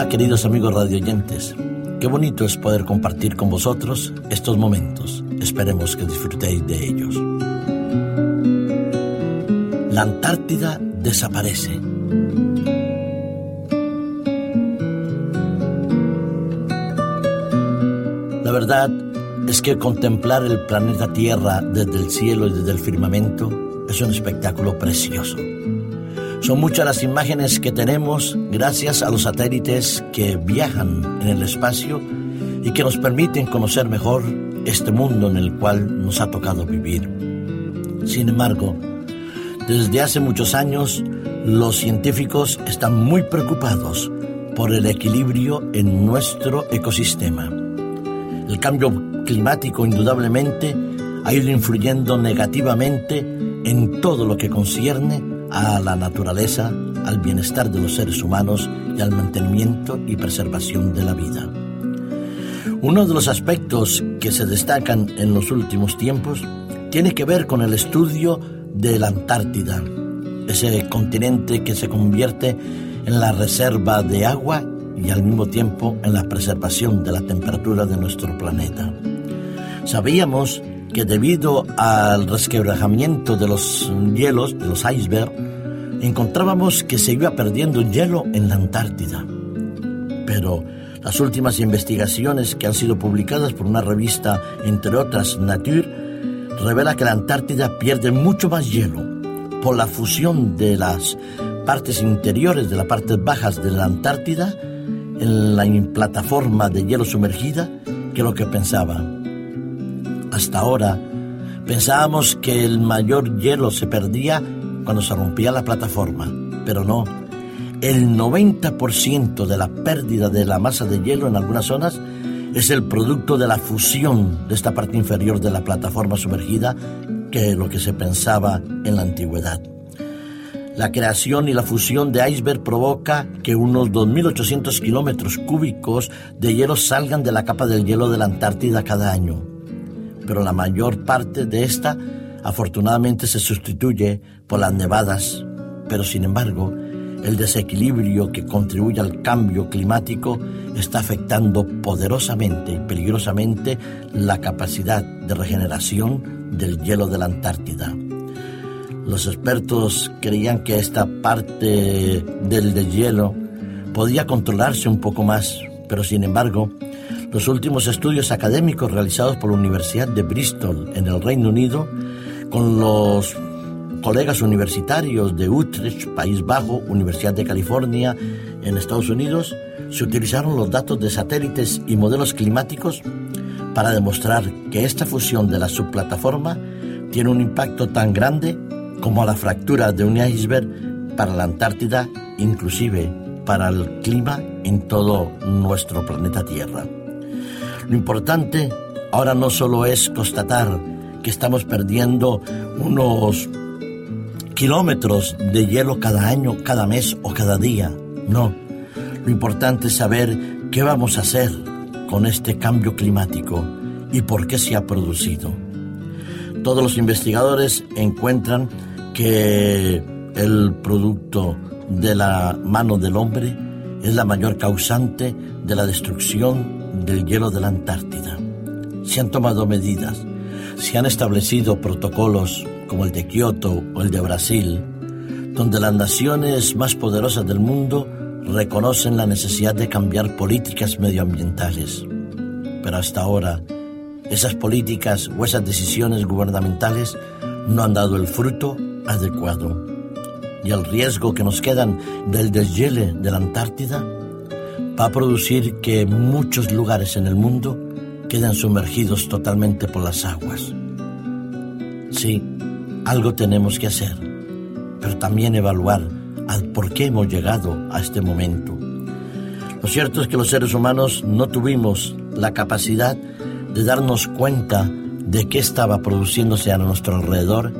Hola queridos amigos radioyentes, qué bonito es poder compartir con vosotros estos momentos. Esperemos que disfrutéis de ellos. La Antártida desaparece. La verdad es que contemplar el planeta Tierra desde el cielo y desde el firmamento es un espectáculo precioso. Son muchas las imágenes que tenemos gracias a los satélites que viajan en el espacio y que nos permiten conocer mejor este mundo en el cual nos ha tocado vivir. Sin embargo, desde hace muchos años, los científicos están muy preocupados por el equilibrio en nuestro ecosistema. El cambio climático indudablemente ha ido influyendo negativamente en todo lo que concierne a la naturaleza, al bienestar de los seres humanos y al mantenimiento y preservación de la vida. Uno de los aspectos que se destacan en los últimos tiempos tiene que ver con el estudio de la Antártida, ese continente que se convierte en la reserva de agua y al mismo tiempo en la preservación de la temperatura de nuestro planeta. Sabíamos que debido al resquebrajamiento de los hielos, de los icebergs, encontrábamos que se iba perdiendo hielo en la Antártida. Pero las últimas investigaciones que han sido publicadas por una revista, entre otras Nature, revela que la Antártida pierde mucho más hielo por la fusión de las partes interiores de las partes bajas de la Antártida en la plataforma de hielo sumergida que lo que pensaba. Hasta ahora pensábamos que el mayor hielo se perdía cuando se rompía la plataforma, pero no. El 90% de la pérdida de la masa de hielo en algunas zonas es el producto de la fusión de esta parte inferior de la plataforma sumergida que lo que se pensaba en la antigüedad. La creación y la fusión de iceberg provoca que unos 2.800 kilómetros cúbicos de hielo salgan de la capa del hielo de la Antártida cada año pero la mayor parte de esta afortunadamente se sustituye por las nevadas, pero sin embargo, el desequilibrio que contribuye al cambio climático está afectando poderosamente y peligrosamente la capacidad de regeneración del hielo de la Antártida. Los expertos creían que esta parte del deshielo podía controlarse un poco más, pero sin embargo, los últimos estudios académicos realizados por la Universidad de Bristol en el Reino Unido con los colegas universitarios de Utrecht, País Bajo, Universidad de California en Estados Unidos, se utilizaron los datos de satélites y modelos climáticos para demostrar que esta fusión de la subplataforma tiene un impacto tan grande como la fractura de un iceberg para la Antártida, inclusive para el clima en todo nuestro planeta Tierra. Lo importante ahora no solo es constatar que estamos perdiendo unos kilómetros de hielo cada año, cada mes o cada día. No, lo importante es saber qué vamos a hacer con este cambio climático y por qué se ha producido. Todos los investigadores encuentran que el producto de la mano del hombre es la mayor causante de la destrucción del hielo de la Antártida. Se han tomado medidas, se han establecido protocolos como el de Kioto o el de Brasil, donde las naciones más poderosas del mundo reconocen la necesidad de cambiar políticas medioambientales. Pero hasta ahora, esas políticas o esas decisiones gubernamentales no han dado el fruto adecuado. Y el riesgo que nos quedan del deshiele de la Antártida va a producir que muchos lugares en el mundo queden sumergidos totalmente por las aguas. Sí, algo tenemos que hacer, pero también evaluar al por qué hemos llegado a este momento. Lo cierto es que los seres humanos no tuvimos la capacidad de darnos cuenta de qué estaba produciéndose a nuestro alrededor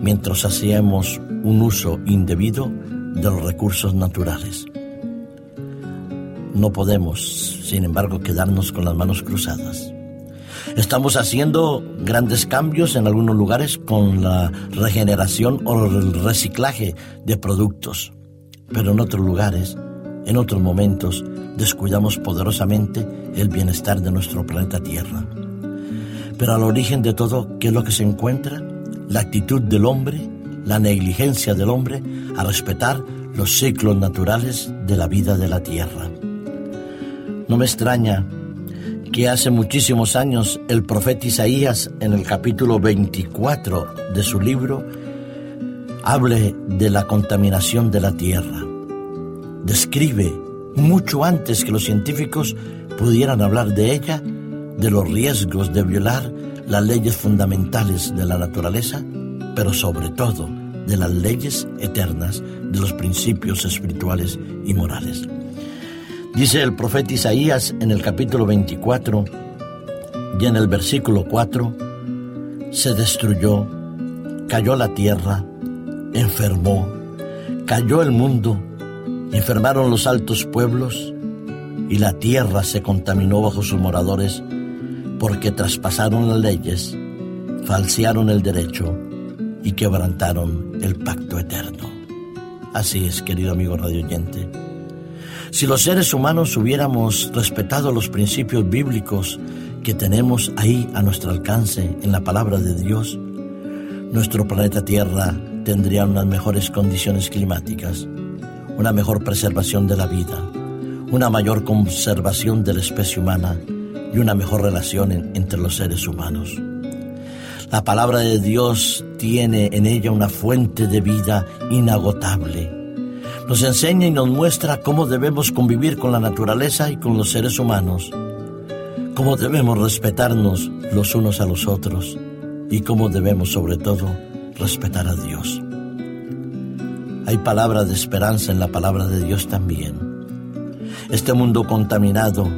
mientras hacíamos un uso indebido de los recursos naturales. No podemos, sin embargo, quedarnos con las manos cruzadas. Estamos haciendo grandes cambios en algunos lugares con la regeneración o el reciclaje de productos, pero en otros lugares En otros momentos descuidamos poderosamente el bienestar de nuestro planeta Tierra. Pero al origen de todo, ¿qué es lo que se encuentra? La actitud del hombre, la negligencia del hombre a respetar los ciclos naturales de la vida de la Tierra. No me extraña que hace muchísimos años el profeta Isaías en el capítulo 24 de su libro hable de la contaminación de la tierra. Describe, mucho antes que los científicos pudieran hablar de ella, de los riesgos de violar las leyes fundamentales de la naturaleza, pero sobre todo de las leyes eternas, de los principios espirituales y morales. Dice el profeta Isaías en el capítulo 24 y en el versículo 4, se destruyó, cayó la tierra, enfermó, cayó el mundo, enfermaron los altos pueblos y la tierra se contaminó bajo sus moradores porque traspasaron las leyes, falsearon el derecho y quebrantaron el pacto eterno. Así es, querido amigo radioyente. Si los seres humanos hubiéramos respetado los principios bíblicos que tenemos ahí a nuestro alcance en la palabra de Dios, nuestro planeta Tierra tendría unas mejores condiciones climáticas, una mejor preservación de la vida, una mayor conservación de la especie humana y una mejor relación entre los seres humanos. La palabra de Dios tiene en ella una fuente de vida inagotable. Nos enseña y nos muestra cómo debemos convivir con la naturaleza y con los seres humanos, cómo debemos respetarnos los unos a los otros y cómo debemos sobre todo respetar a Dios. Hay palabra de esperanza en la palabra de Dios también. Este mundo contaminado,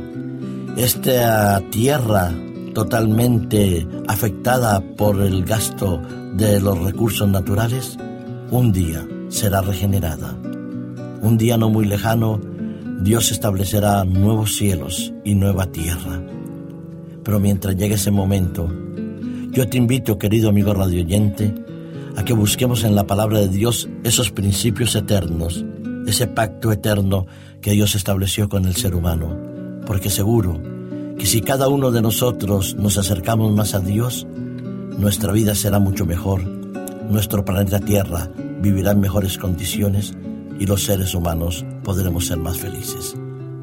esta tierra totalmente afectada por el gasto de los recursos naturales, un día será regenerada. Un día no muy lejano, Dios establecerá nuevos cielos y nueva tierra. Pero mientras llegue ese momento, yo te invito, querido amigo radioyente, a que busquemos en la palabra de Dios esos principios eternos, ese pacto eterno que Dios estableció con el ser humano, porque seguro que si cada uno de nosotros nos acercamos más a Dios, nuestra vida será mucho mejor, nuestro planeta Tierra vivirá en mejores condiciones y los seres humanos podremos ser más felices.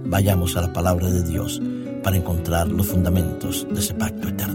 Vayamos a la palabra de Dios para encontrar los fundamentos de ese pacto eterno.